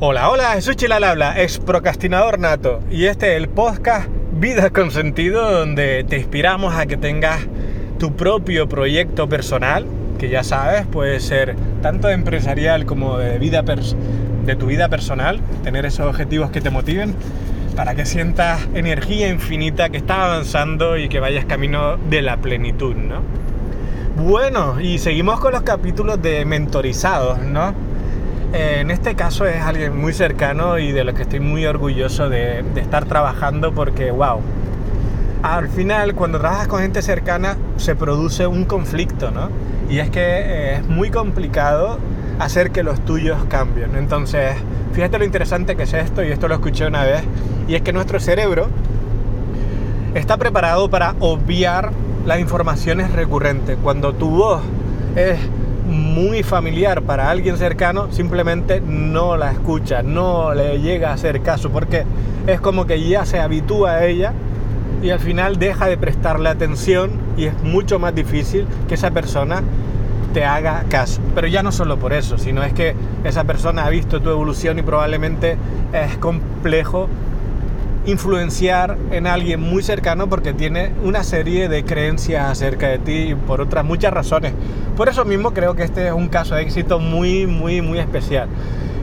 Hola, hola, soy Chilal Habla, ex procrastinador nato, y este es el podcast Vida con Sentido, donde te inspiramos a que tengas tu propio proyecto personal, que ya sabes, puede ser tanto empresarial como de, vida de tu vida personal, tener esos objetivos que te motiven, para que sientas energía infinita, que estás avanzando y que vayas camino de la plenitud, ¿no? Bueno, y seguimos con los capítulos de mentorizados, ¿no? Eh, en este caso es alguien muy cercano y de lo que estoy muy orgulloso de, estar trabajando porque, wow, al final cuando trabajas con gente cercana se produce un conflicto, ¿no? Y es que eh, es muy complicado hacer que los tuyos cambien. Entonces, fíjate lo interesante que es esto, y esto lo escuché una vez, y es que nuestro cerebro está preparado para obviar las informaciones recurrentes. Cuando tu voz es muy familiar para alguien cercano, simplemente no la escucha, no le llega a hacer caso, porque es como que ya se habitúa a ella y al final deja de prestarle atención y es mucho más difícil que esa persona te haga caso. Pero ya no solo por eso, sino es que esa persona ha visto tu evolución y probablemente es complejo influenciar en alguien muy cercano porque tiene una serie de creencias acerca de ti por otras muchas razones. Por eso mismo creo que este es un caso de éxito muy, muy, muy especial.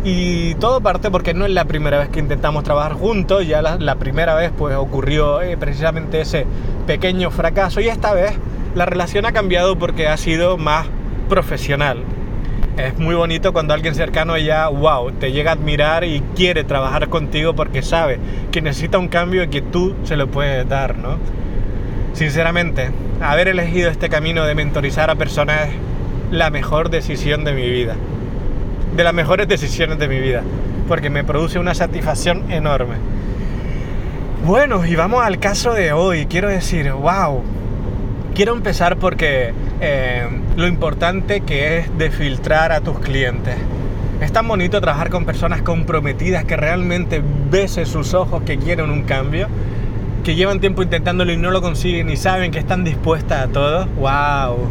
Y todo parte porque no es la primera vez que intentamos trabajar juntos, ya la, primera vez pues ocurrió eh, precisamente ese pequeño fracaso y esta vez la relación ha cambiado porque ha sido más profesional es muy bonito cuando alguien cercano ya, wow, te llega a admirar y quiere trabajar contigo porque sabe que necesita un cambio y que tú se lo puedes dar, ¿no? Sinceramente, haber elegido este camino de mentorizar a personas es la mejor decisión de mi vida. De las mejores decisiones de mi vida. Porque me produce una satisfacción enorme. Bueno, y vamos al caso de hoy. Quiero decir, wow. Quiero empezar porque eh, lo importante que es de filtrar a tus clientes. Es tan bonito trabajar con personas comprometidas que realmente ves en sus ojos que quieren un cambio, que llevan tiempo intentándolo y no lo consiguen y saben que están dispuestas a todo. ¡Wow!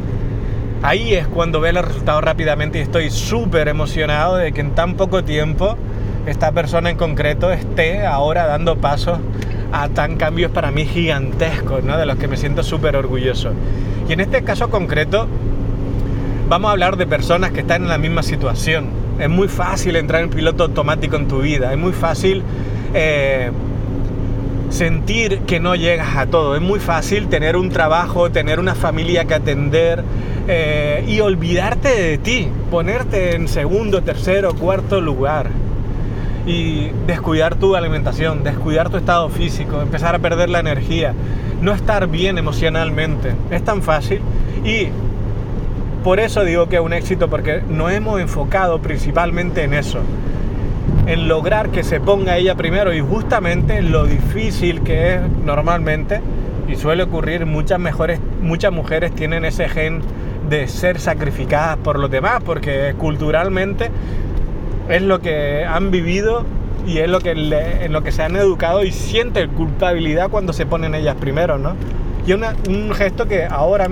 Ahí es cuando ves los resultados rápidamente y estoy súper emocionado de que en tan poco tiempo esta persona en concreto esté ahora dando pasos a tan cambios para mí gigantescos, ¿no? de los que me siento súper orgulloso. Y en este caso concreto, vamos a hablar de personas que están en la misma situación. Es muy fácil entrar en piloto automático en tu vida, es muy fácil eh, sentir que no llegas a todo, es muy fácil tener un trabajo, tener una familia que atender eh, y olvidarte de ti, ponerte en segundo, tercero, cuarto lugar y descuidar tu alimentación, descuidar tu estado físico, empezar a perder la energía, no estar bien emocionalmente. Es tan fácil y por eso digo que es un éxito porque nos hemos enfocado principalmente en eso, en lograr que se ponga ella primero y justamente lo difícil que es normalmente y suele ocurrir muchas mejores muchas mujeres tienen ese gen de ser sacrificadas por los demás porque culturalmente es lo que han vivido y es lo que en lo que se han educado y sienten culpabilidad cuando se ponen ellas primero, ¿no? Y un gesto que ahora,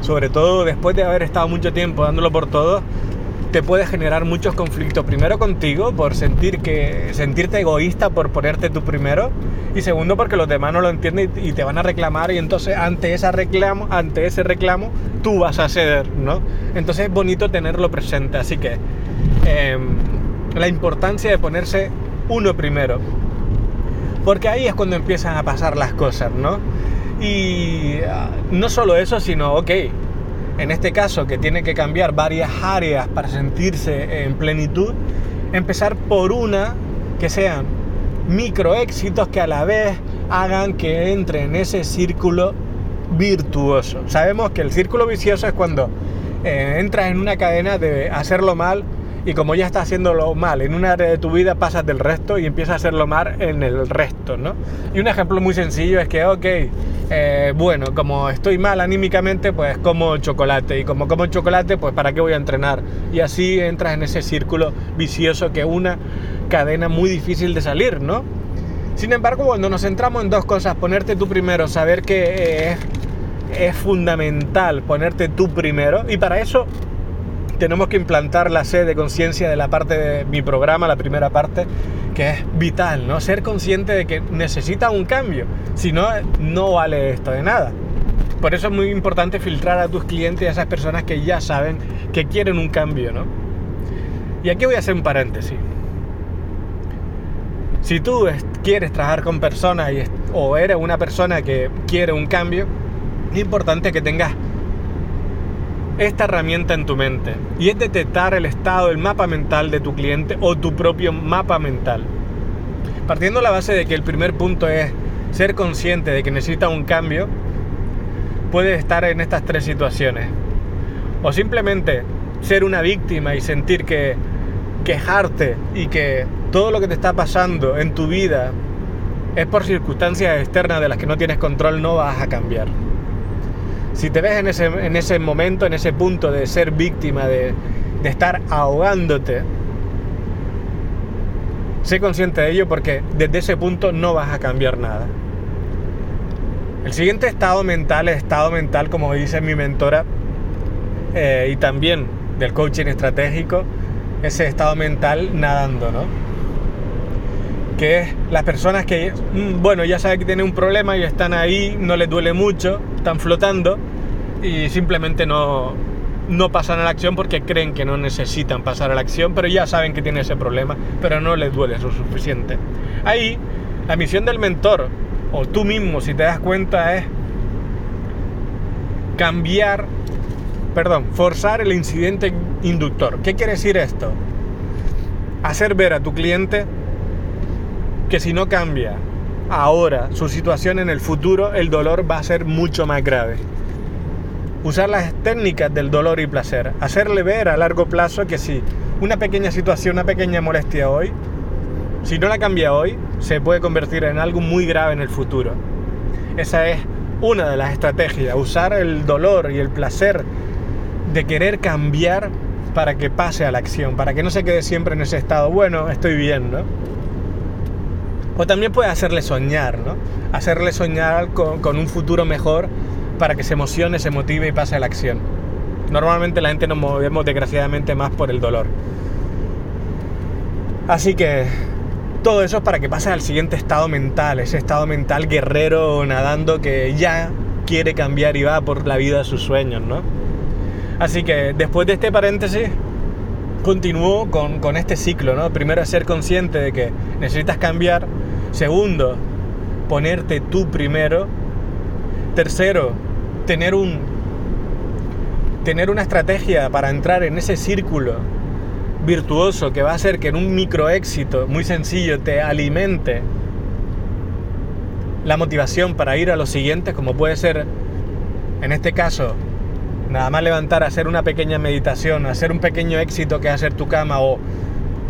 sobre todo después de haber estado mucho tiempo dándolo por todo, te puede generar muchos conflictos. Primero contigo, por sentir que, sentirte egoísta por ponerte tú primero. Y segundo, porque los demás no lo entienden y te van a reclamar. Y entonces, ante, esa reclamo, ante ese reclamo, tú vas a ceder, ¿no? Entonces es bonito tenerlo presente. Así que Em, la importancia de ponerse uno primero. Porque ahí es cuando empiezan a pasar las cosas, ¿no? Y ah, no solo eso, sino, ok, en este caso que tiene que cambiar varias áreas para sentirse en plenitud, empezar por una que sean micro éxitos que a la vez hagan que entre en ese círculo virtuoso. Sabemos que el círculo vicioso es cuando eh, entras en una cadena de hacerlo mal y como ya estás haciéndolo mal en un área de tu vida, pasas del resto y empiezas a hacerlo mal en el resto, ¿no? Y un ejemplo muy sencillo es que, ok, eh, bueno, como estoy mal anímicamente, pues como chocolate. Y como como chocolate, pues ¿para qué voy a entrenar? Y así entras en ese círculo vicioso que es una cadena muy difícil de salir, ¿no? Sin embargo, cuando nos centramos en dos cosas, ponerte tú primero, saber que es, es fundamental ponerte tú primero, y para eso tenemos que implantar la sed de conciencia de la parte de mi programa, la primera parte, que es vital, ¿no? Ser consciente de que necesita un cambio, si no, no vale esto de nada. Por eso es muy importante filtrar a tus clientes y a esas personas que ya saben que quieren un cambio, ¿no? Y aquí voy a hacer un paréntesis. Si tú quieres trabajar con personas o eres una persona que quiere un cambio, es importante que tengas esta herramienta en tu mente y es detectar el estado, el mapa mental de tu cliente o tu propio mapa mental. Partiendo de la base de que el primer punto es ser consciente de que necesita un cambio, puedes estar en estas tres situaciones. O simplemente ser una víctima y sentir que quejarte y que todo lo que te está pasando en tu vida es por circunstancias externas de las que no tienes control, no vas a cambiar. Si te ves en ese, en ese momento, en ese punto de ser víctima, de, de estar ahogándote, sé consciente de ello porque desde ese punto no vas a cambiar nada. El siguiente estado mental es estado mental, como dice mi mentora, eh, y también del coaching estratégico, ese estado mental nadando, ¿no? Que es las personas que, mm, bueno, ya saben que tienen un problema y están ahí, no les duele mucho, están flotando y simplemente no, no pasan a la acción porque creen que no necesitan pasar a la acción, pero ya saben que tienen ese problema, pero no les duele lo suficiente. Ahí, la misión del mentor o tú mismo, si te das cuenta, es cambiar, perdón, forzar el incidente inductor. ¿Qué quiere decir esto? Hacer ver a tu cliente que si no cambia ahora su situación en el futuro, el dolor va a ser mucho más grave. Usar las técnicas del dolor y placer. Hacerle ver a largo plazo que si una pequeña situación, una pequeña molestia hoy, si no la cambia hoy, se puede convertir en algo muy grave en el futuro. Esa es una de las estrategias, usar el dolor y el placer de querer cambiar para que pase a la acción, para que no se quede siempre en ese estado, bueno, estoy bien, ¿no? O también puede hacerle soñar, ¿no? Hacerle soñar con, un futuro mejor para que se emocione, se motive y pase a la acción. Normalmente la gente nos movemos desgraciadamente más por el dolor. Así que todo eso es para que pase al siguiente estado mental, ese estado mental guerrero nadando que ya quiere cambiar y va por la vida de sus sueños, ¿no? Así que después de este paréntesis, continúo con, con este ciclo, ¿no? Primero, ser consciente de que necesitas cambiar. Segundo, ponerte tú primero. Tercero, tener un tener una estrategia para entrar en ese círculo virtuoso que va a hacer que en un micro éxito muy sencillo te alimente la motivación para ir a los siguientes, como puede ser, en este caso, nada más levantar, hacer una pequeña meditación, hacer un pequeño éxito que es hacer tu cama, o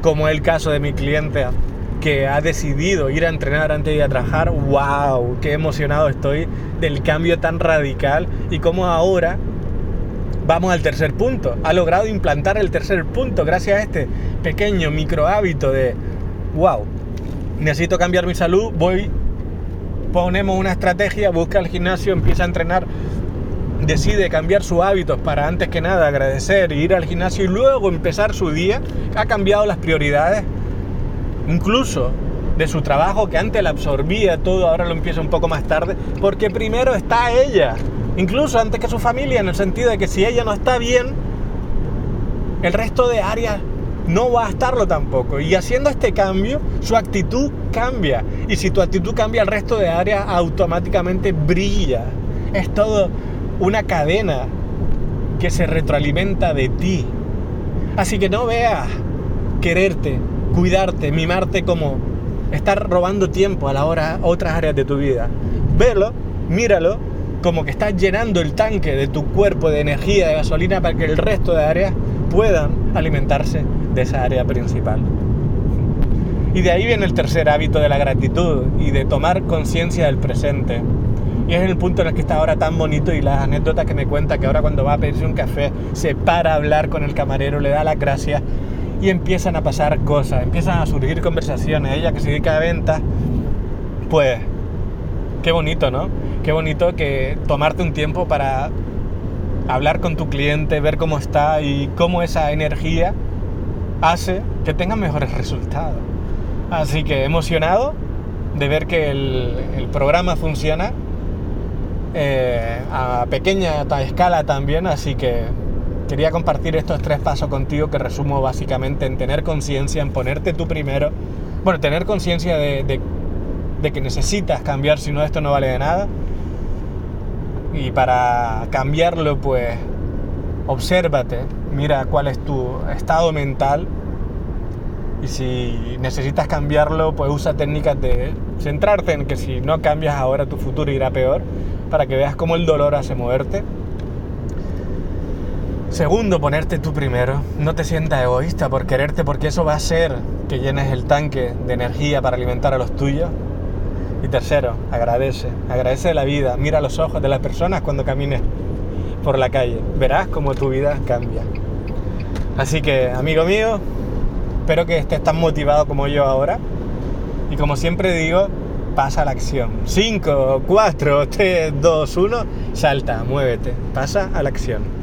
como es el caso de mi cliente que ha decidido ir a entrenar antes de ir a trabajar, wow, qué emocionado estoy del cambio tan radical y cómo ahora Vamos al tercer punto. Ha logrado implantar el tercer punto gracias a este pequeño micro hábito de, wow, necesito cambiar mi salud, voy, ponemos una estrategia, busca el gimnasio, empieza a entrenar, decide cambiar sus hábitos para antes que nada agradecer, ir al gimnasio y luego empezar su día, ha cambiado las prioridades, incluso de su trabajo que antes la absorbía todo, ahora lo empieza un poco más tarde, porque primero está ella incluso antes que su familia, en el sentido de que si ella no está bien, el resto de áreas no va a estarlo tampoco. Y haciendo este cambio, su actitud cambia. Y si tu actitud cambia, el resto de áreas automáticamente brilla. Es todo una cadena que se retroalimenta de ti. Así que no veas quererte, cuidarte, mimarte como estar robando tiempo a la hora otras áreas de tu vida. Velo, míralo como que estás llenando el tanque de tu cuerpo de energía, de gasolina, para que el resto de áreas puedan alimentarse de esa área principal. Y de ahí viene el tercer hábito de la gratitud y de tomar conciencia del presente. Y es el punto en el que está ahora tan bonito y las anécdotas que me cuenta que ahora cuando va a pedirse un café se para a hablar con el camarero, le da las gracias y empiezan a pasar cosas, empiezan a surgir conversaciones. Ella que se dedica a ventas, pues qué bonito, ¿no? qué bonito que tomarte un tiempo para hablar con tu cliente, ver cómo está y cómo esa energía hace que tengas mejores resultados. Así que emocionado de ver que el, programa funciona eh, a pequeña escala también, así que quería compartir estos tres pasos contigo que resumo básicamente en tener conciencia, en ponerte tú primero, bueno, tener conciencia de, de que necesitas cambiar, si no esto no vale de nada, y para cambiarlo pues obsérvate, mira cuál es tu estado mental. Y si necesitas cambiarlo, pues usa técnicas de centrarte en que si no cambias ahora tu futuro irá peor, para que veas cómo el dolor hace moverte. Segundo, ponerte tú primero. No te sientas egoísta por quererte, porque eso va a hacer que llenes el tanque de energía para alimentar a los tuyos. Y tercero, agradece. Agradece la vida. Mira los ojos de las personas cuando camines por la calle. Verás cómo tu vida cambia. Así que, amigo mío, Espero que estés tan motivado como yo ahora. Y como siempre digo, pasa a la acción. 5, 4, 3, 2, 1, salta, muévete, pasa a la acción.